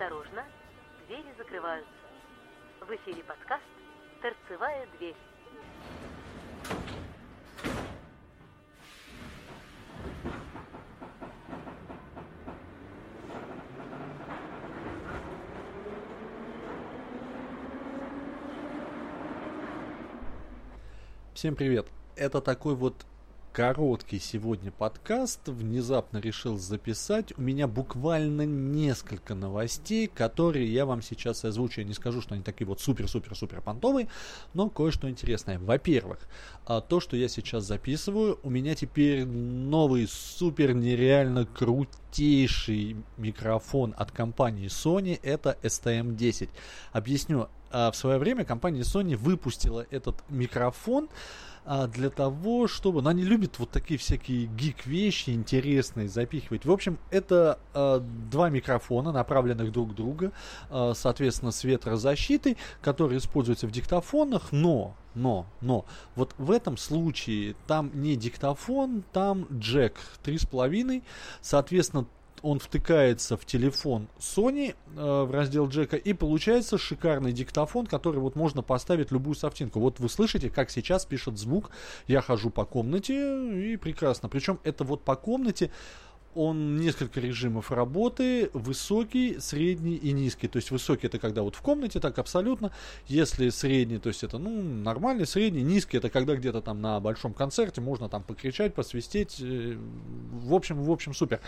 Осторожно, двери закрываются. В эфире подкаст «Торцевая дверь». Всем привет! Это такой вот короткий сегодня подкаст. Внезапно решил записать. У меня буквально несколько новостей, которые я вам сейчас озвучу. Я не скажу, что они такие вот супер-супер-супер понтовые, но кое-что интересное. Во-первых, а, то, что я сейчас записываю, у меня теперь новый супер нереально крутейший микрофон от компании Sony. Это STM10. Объясню. А, в свое время компания Sony выпустила этот микрофон а, для того, чтобы... Ну, они любят вот такие всякие гик-вещи интересные запихивать. В общем, это а, два микрофона, направленных друг к другу, а, соответственно, с ветрозащитой, которые используются в диктофонах, но но, но, вот в этом случае там не диктофон, там джек 3,5, соответственно, он втыкается в телефон Sony э, в раздел джека и получается шикарный диктофон, который вот можно поставить любую софтинку. Вот вы слышите, как сейчас пишет звук. Я хожу по комнате и прекрасно. Причем это вот по комнате он несколько режимов работы, высокий, средний и низкий. То есть высокий это когда вот в комнате, так абсолютно. Если средний, то есть это ну нормальный, средний, низкий это когда где-то там на большом концерте можно там покричать, посвистеть. Э, в общем, в общем, супер.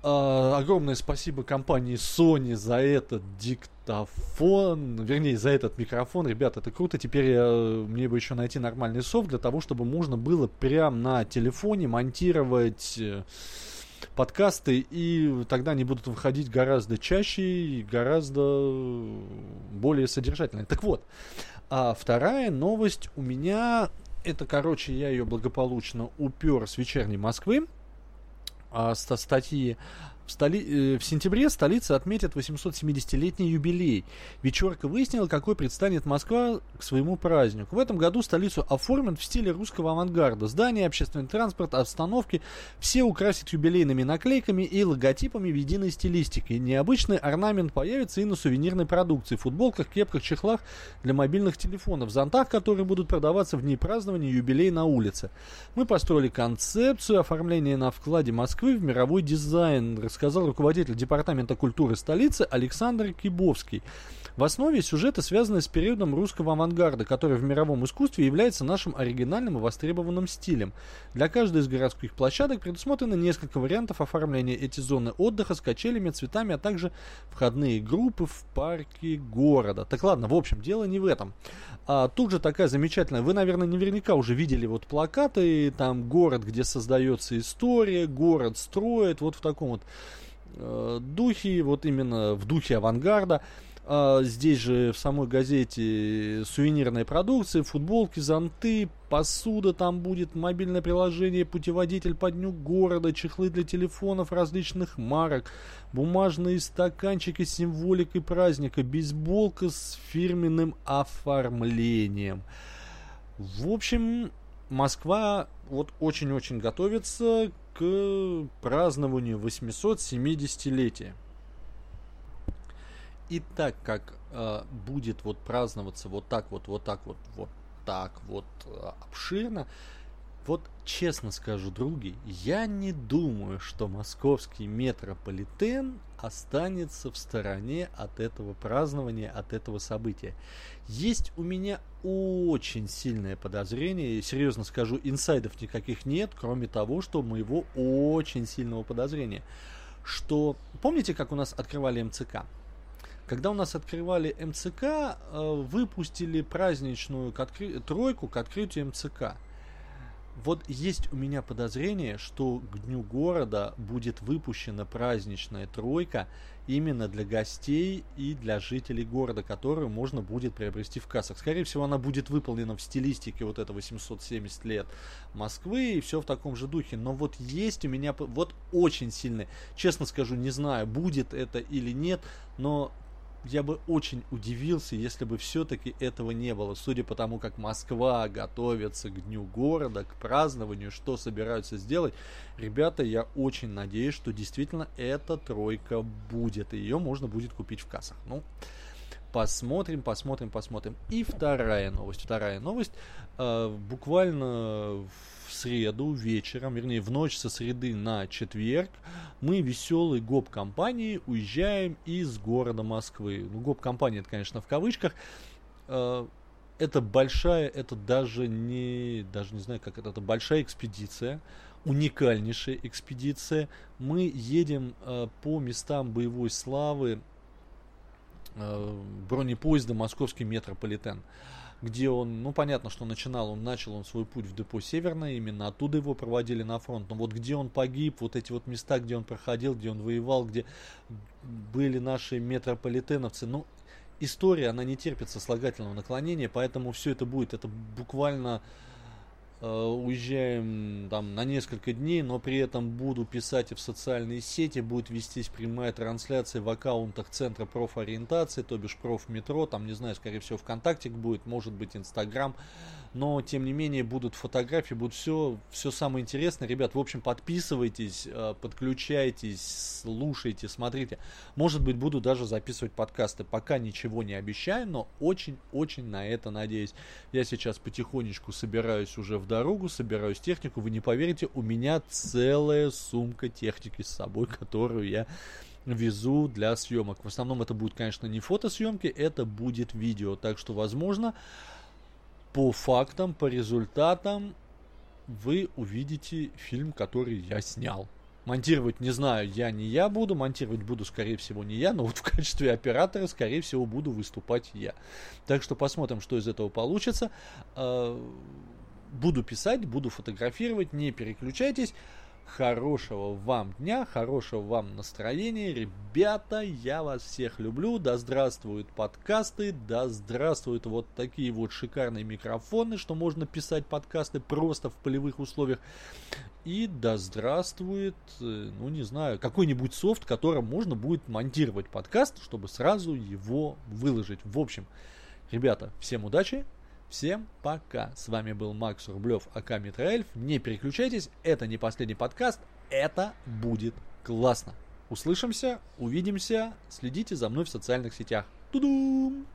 Uh, огромное спасибо компании Sony за этот диктофон, вернее, за этот микрофон. Ребята, это круто. Теперь я, мне бы еще найти нормальный софт для того, чтобы можно было прямо на телефоне монтировать э, подкасты, и тогда они будут выходить гораздо чаще и гораздо более содержательные. Так вот, а вторая новость у меня, это, короче, я ее благополучно упер с вечерней Москвы а, статьи в, столи... Э, в сентябре столица отметит 870-летний юбилей. Вечерка выяснила, какой предстанет Москва к своему празднику. В этом году столицу оформят в стиле русского авангарда. Здания, общественный транспорт, обстановки все украсят юбилейными наклейками и логотипами в единой стилистике. Необычный орнамент появится и на сувенирной продукции. Футболках, кепках, чехлах для мобильных телефонов, зонтах, которые будут продаваться в дни празднования юбилей на улице. Мы построили концепцию оформления на вкладе Москвы в мировой дизайн, сказал руководитель Департамента культуры столицы Александр Кибовский. В основе сюжета связаны с периодом русского авангарда, который в мировом искусстве является нашим оригинальным и востребованным стилем. Для каждой из городских площадок предусмотрено несколько вариантов оформления эти зоны отдыха с качелями, цветами, а также входные группы в парке города. Так ладно, в общем, дело не в этом. А тут же такая замечательная, вы, наверное, наверняка уже видели вот плакаты, там город, где создается история, город строит, вот в таком вот э, духе, вот именно в духе авангарда. А, здесь же в самой газете сувенирная продукция, футболки, зонты, посуда там будет, мобильное приложение, путеводитель по дню города, чехлы для телефонов различных марок, бумажные стаканчики с символикой праздника, бейсболка с фирменным оформлением. В общем, Москва вот очень-очень готовится к празднованию 870-летия. И так как э, будет вот праздноваться вот так вот, вот так вот, вот так вот э, обширно, вот честно скажу, други, я не думаю, что московский метрополитен останется в стороне от этого празднования, от этого события. Есть у меня очень сильное подозрение, и серьезно скажу, инсайдов никаких нет, кроме того, что моего очень сильного подозрения, что помните, как у нас открывали МЦК? Когда у нас открывали МЦК, э, выпустили праздничную к откры... тройку к открытию МЦК. Вот есть у меня подозрение, что к Дню города будет выпущена праздничная тройка именно для гостей и для жителей города, которую можно будет приобрести в кассах. Скорее всего, она будет выполнена в стилистике вот этого 770 лет Москвы и все в таком же духе. Но вот есть у меня вот очень сильный, честно скажу, не знаю, будет это или нет, но я бы очень удивился, если бы все-таки этого не было. Судя по тому, как Москва готовится к Дню города, к празднованию, что собираются сделать, ребята, я очень надеюсь, что действительно эта тройка будет, и ее можно будет купить в кассах. Ну, посмотрим, посмотрим, посмотрим. И вторая новость. Вторая новость. Э, буквально в среду вечером, вернее в ночь со среды на четверг, мы веселой гоп-компанией уезжаем из города Москвы. Ну, гоп-компания, это, конечно, в кавычках. Э, это большая, это даже не, даже не знаю, как это, это большая экспедиция, уникальнейшая экспедиция. Мы едем э, по местам боевой славы бронепоезда Московский метрополитен где он, ну понятно, что начинал, он начал он свой путь в депо Северное, именно оттуда его проводили на фронт, но вот где он погиб, вот эти вот места, где он проходил, где он воевал, где были наши метрополитеновцы, ну история, она не терпит сослагательного наклонения, поэтому все это будет, это буквально Э, уезжаем там на несколько дней, но при этом буду писать и в социальные сети, будет вестись прямая трансляция в аккаунтах Центра профориентации, то бишь профметро, там, не знаю, скорее всего, ВКонтакте будет, может быть, Инстаграм, но, тем не менее, будут фотографии, будут все, все самое интересное. Ребят, в общем, подписывайтесь, э, подключайтесь, слушайте, смотрите. Может быть, буду даже записывать подкасты. Пока ничего не обещаю, но очень-очень на это надеюсь. Я сейчас потихонечку собираюсь уже в дорогу, собираюсь технику. Вы не поверите, у меня целая сумка техники с собой, которую я везу для съемок. В основном это будет, конечно, не фотосъемки, это будет видео. Так что, возможно, по фактам, по результатам вы увидите фильм, который я снял. Монтировать не знаю, я не я буду, монтировать буду, скорее всего, не я, но вот в качестве оператора, скорее всего, буду выступать я. Так что посмотрим, что из этого получится. Буду писать, буду фотографировать, не переключайтесь. Хорошего вам дня, хорошего вам настроения. Ребята, я вас всех люблю. Да здравствуют подкасты, да здравствуют вот такие вот шикарные микрофоны, что можно писать подкасты просто в полевых условиях. И да здравствует, э, ну не знаю, какой-нибудь софт, которым можно будет монтировать подкаст, чтобы сразу его выложить. В общем, ребята, всем удачи, Всем пока. С вами был Макс Рублев, АК Митроэльф. Не переключайтесь, это не последний подкаст, это будет классно. Услышимся, увидимся, следите за мной в социальных сетях. Тудум!